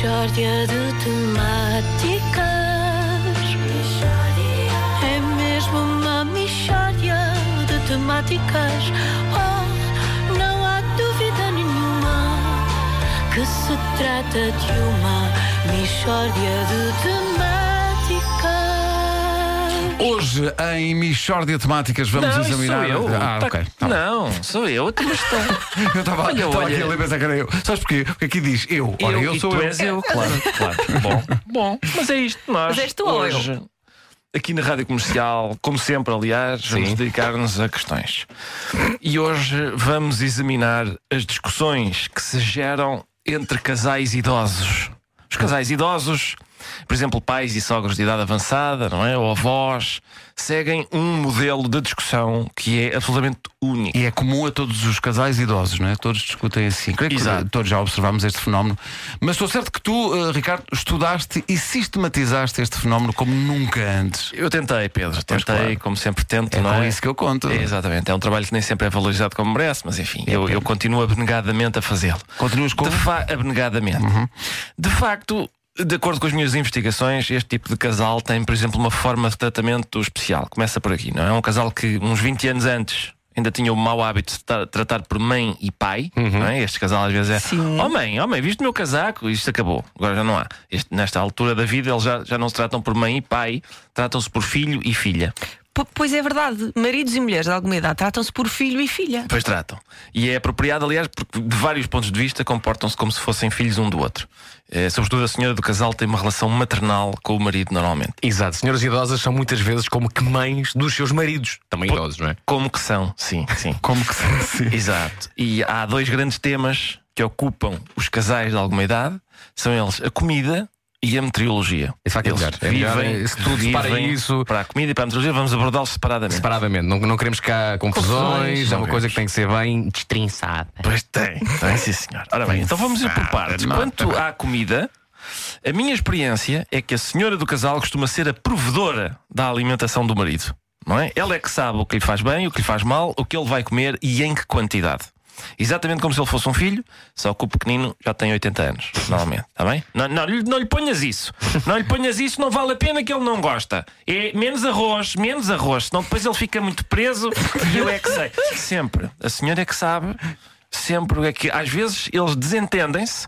Mishória de temáticas. É mesmo uma mishória de temáticas. Oh, não há dúvida nenhuma que se trata de uma mishória de temáticas. Hoje, em Michórdia Temáticas, vamos não, examinar. sou eu. Ah, Tá- ok. tá bem. Não, sou eu. Tu mas tá- Eu estava Olha, estava olha. aqui a ler, que era eu. Sabes porquê? Porque aqui diz eu. Ora, eu, e sou tu eu. és eu, claro, claro. Bom, bom, mas é isto. Nós Mas és tu ou eu? hoje, aqui na Rádio Comercial, como sempre, aliás, vamos dedicar-nos a questões. E hoje vamos examinar as discussões que se geram entre casais idosos. Os casais idosos, por exemplo, pais e sogros de idade avançada, não é? Ou avós, seguem um modelo de discussão que é absolutamente único. E é comum a todos os casais idosos, não é? Todos discutem assim. Creio que Exato. todos já observamos este fenómeno. Mas estou certo que tu, eh, Ricardo, estudaste e sistematizaste este fenómeno como nunca antes. Eu tentei, Pedro, tentei, claro. como sempre tento, É não com é? isso que eu conto. É, exatamente, é um trabalho que nem sempre é valorizado como merece, mas enfim, eu, eu continuo abnegadamente a fazê-lo. Continuas com. De fa abnegadamente. De facto, de acordo com as minhas investigações, este tipo de casal tem, por exemplo, uma forma de tratamento especial. Começa por aqui, não é? Um casal que uns 20 anos antes ainda tinha o mau hábito de tra- tratar por mãe e pai, não é? Este casal às vezes é Sim. Oh mãe, oh mãe, viste o meu casaco? Isto acabou, agora já não há. Este- nesta altura da vida eles já, já não se tratam por mãe e pai, tratam-se por filho e filha. P- Pois é verdade, maridos e mulheres de alguma idade tratam-se por filho e filha. Pois tratam. E é apropriado, aliás, porque de vários pontos de vista comportam-se como se fossem filhos um do outro. Eh, sobretudo a senhora do casal tem uma relação maternal com o marido normalmente. Exato, senhoras idosas são muitas vezes como que mães dos seus maridos, também idosos, não é? Como que são, sim, sim. Como que se. Exato. E há dois grandes temas que ocupam os casais de alguma idade: são eles a comida e a meteorologia. Isso vai que é Eles melhor. É melhor, vivem, é, se tudo vivem isso. Para a comida e para a meteorologia, vamos abordá-los separadamente. Separadamente, não, não queremos cá confusões, Confusões, é uma coisa que tem que ser bem destrinçada. Pois tem, tem sim senhor. Ora bem, então vamos ir por partes. Quanto à comida, a minha experiência é que a senhora do casal costuma ser a provedora da alimentação do marido. Não é? Ela é que sabe o que lhe faz bem, o que lhe faz mal, o que ele vai comer e em que quantidade. Exatamente como se ele fosse um filho, só que o pequenino já tem 80 anos, normalmente, está bem? Não, não, não lhe ponhas isso. Não lhe ponhas isso, não vale a pena que ele não gosta. É menos arroz, menos arroz, senão depois ele fica muito preso e eu é que sei. Sempre. A senhora é que sabe, sempre é que às vezes eles desentendem-se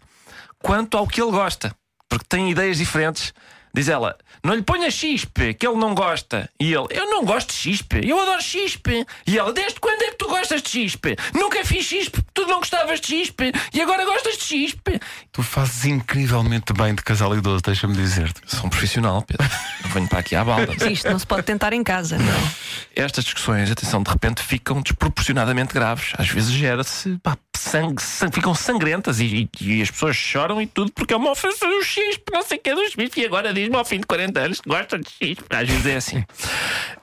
quanto ao que ele gosta, porque têm ideias diferentes. Diz ela, não lhe ponha chispe, que ele não gosta. E ele, eu não gosto de chispe, eu adoro chispe. E ela, desde quando é que tu gostas de chispe? Nunca fiz chispe, tu não gostavas de chispe e agora gostas de chispe. Tu fazes incrivelmente bem de casal idoso, deixa-me dizer-te. Sou um profissional, Pedro. Não venho para aqui à balda. Isto não se pode tentar em casa. Não. Estas discussões, atenção, de repente ficam desproporcionadamente graves. Às vezes gera-se, ficam sangrentas e, e- e as pessoas choram e tudo porque é uma ofensa do chispe, não sei o que é do chispe, e agora diz-me ao fim de 40 anos que gosta de chispe. Às vezes é assim.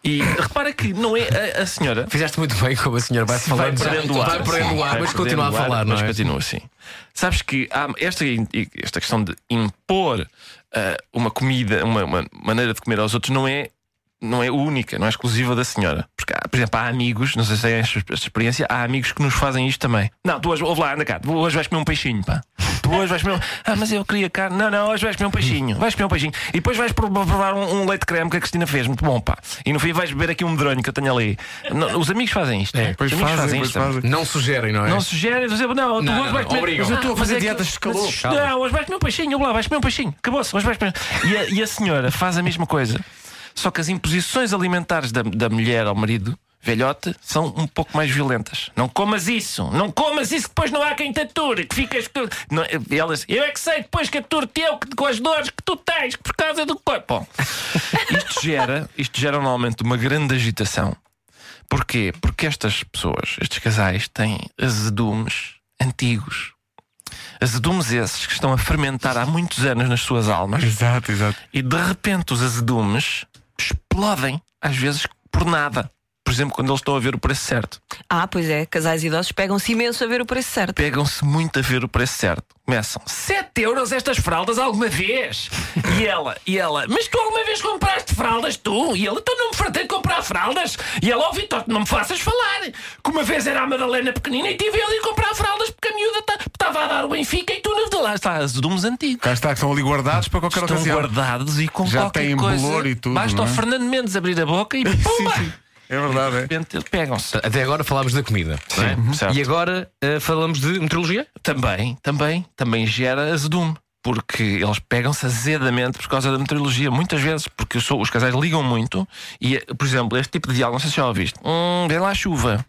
E repara que não é a, a senhora. Fizeste muito bem como a senhora vai Vai falando, perdendo o ar. vai perdendo o ar, Vai mas continua a ar, falar, não mas é? continua assim. Sabes que há esta, esta questão de impor ah, uma comida, uma, uma maneira de comer aos outros, não é, não é única, não é exclusiva da senhora. Porque, há, por exemplo, há amigos, não sei se é esta, experiência, há amigos que nos fazem isto também. Não, tu hoje, ouve lá, anda cá, tu hoje vais comer um peixinho, pá. Tu hoje vais comer um... Ah, mas eu queria carne. Não, não, hoje vais comer um peixinho. Vais comer um peixinho. E depois vais pro- provar um, um leite creme que a Cristina fez, muito bom, pá. E no fim vais beber aqui um medronho que eu tenho ali. Não, os amigos fazem isto. É, Pois os amigos fazem, isto pois fazem. Não sugerem, não é? Não sugere, dizer, não, tu Não, hoje não, vais não, comer. obrigam. Mas eu estou a fazer é que- dietas de calor. Não, hoje vais comer um peixinho, lá, vais comer um peixinho. Acabou-se, hoje vais comer. E a, e a senhora faz a mesma coisa. Só que as imposições alimentares da, da mulher ao marido, velhote, são um pouco mais violentas. Não comas isso, não comas isso, que depois não há quem te ature, que ficas. Não, elas, eu é que sei depois que ature-te eu que- com as dores que tu tens por causa do corpo. Bom, isto gera, isto gera normalmente uma grande agitação. Porquê? Porque estas pessoas, estes casais, têm azedumes antigos. Azedumes esses que estão a fermentar há muitos anos nas suas almas Exato, exato. e de repente os azedumes explodem, às vezes por nada. Por exemplo, quando eles estão a ver o preço certo. Ah, pois é, casais idosos pegam-se imenso a ver o preço certo. Pegam-se muito a ver o preço certo. Começam 7 euros estas fraldas alguma vez? E ela, e ela, mas tu alguma vez compraste fraldas tu? E ele, então não me fartei de comprar fraldas? E ela, ó Vitor, não me faças falar. Que uma vez era a Madalena pequenina e tive eu de ir comprar fraldas porque a miúda estava a dar o Benfica e tu não de lá está, azudumes antigos. Cá está, que estão ali guardados para qualquer Estão ocasião. guardados e com Já qualquer têm coisa. bolor e tudo, Basta é? Fernando Mendes abrir a boca e pumba! sim. É verdade, De é. repente pegam-se. Até agora falámos da comida. não é? Sim, certo. E agora eh, falamos de meteorologia? Também, também, também gera azedume. Porque eles pegam-se azedamente por causa da meteorologia, muitas vezes, porque sou- os casais ligam muito e, por exemplo, este tipo de diálogo, não sei se já ouviste, hum, vem lá chuva.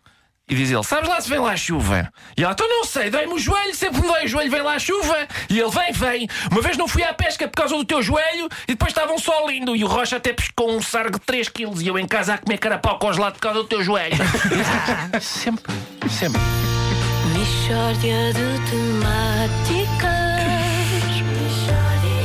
E diz ele, sabes lá se vem lá chuva? E ela, então não sei, dói-me o joelho, sempre me dói o joelho, vem lá chuva. E ele, vem, vem. Uma vez não fui à pesca por causa do teu joelho e depois estava um sol lindo. E o Rocha até pescou um sargo de 3 quilos e eu em casa a comer carapau congelado por causa do teu joelho. sempre, sempre. Mixórdia de temáticas.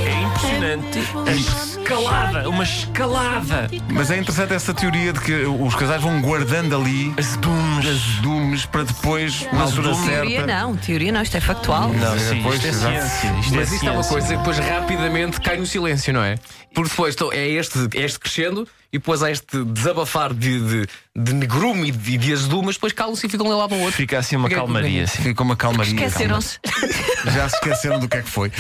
É impressionante a escalada, uma escalada. Mas é interessante essa teoria de que os casais vão guardando ali Azedumes. azedumes para depois, na altura azedume. Teoria certa. não, teoria não, isto é factual. Não, É, sim, pois, isto é ciência. Isto Mas é isto é uma coisa que depois rapidamente cai no silêncio, não é? Porque depois então, é este, é este crescendo e depois há este desabafar de, de, de negrume e de, de azedume, mas depois calam-se e ficam lá para o outro. Fica assim uma Fica- calmaria. assim. Fica uma calmaria. Esqueceram-se. Já se esqueceram do que é que foi.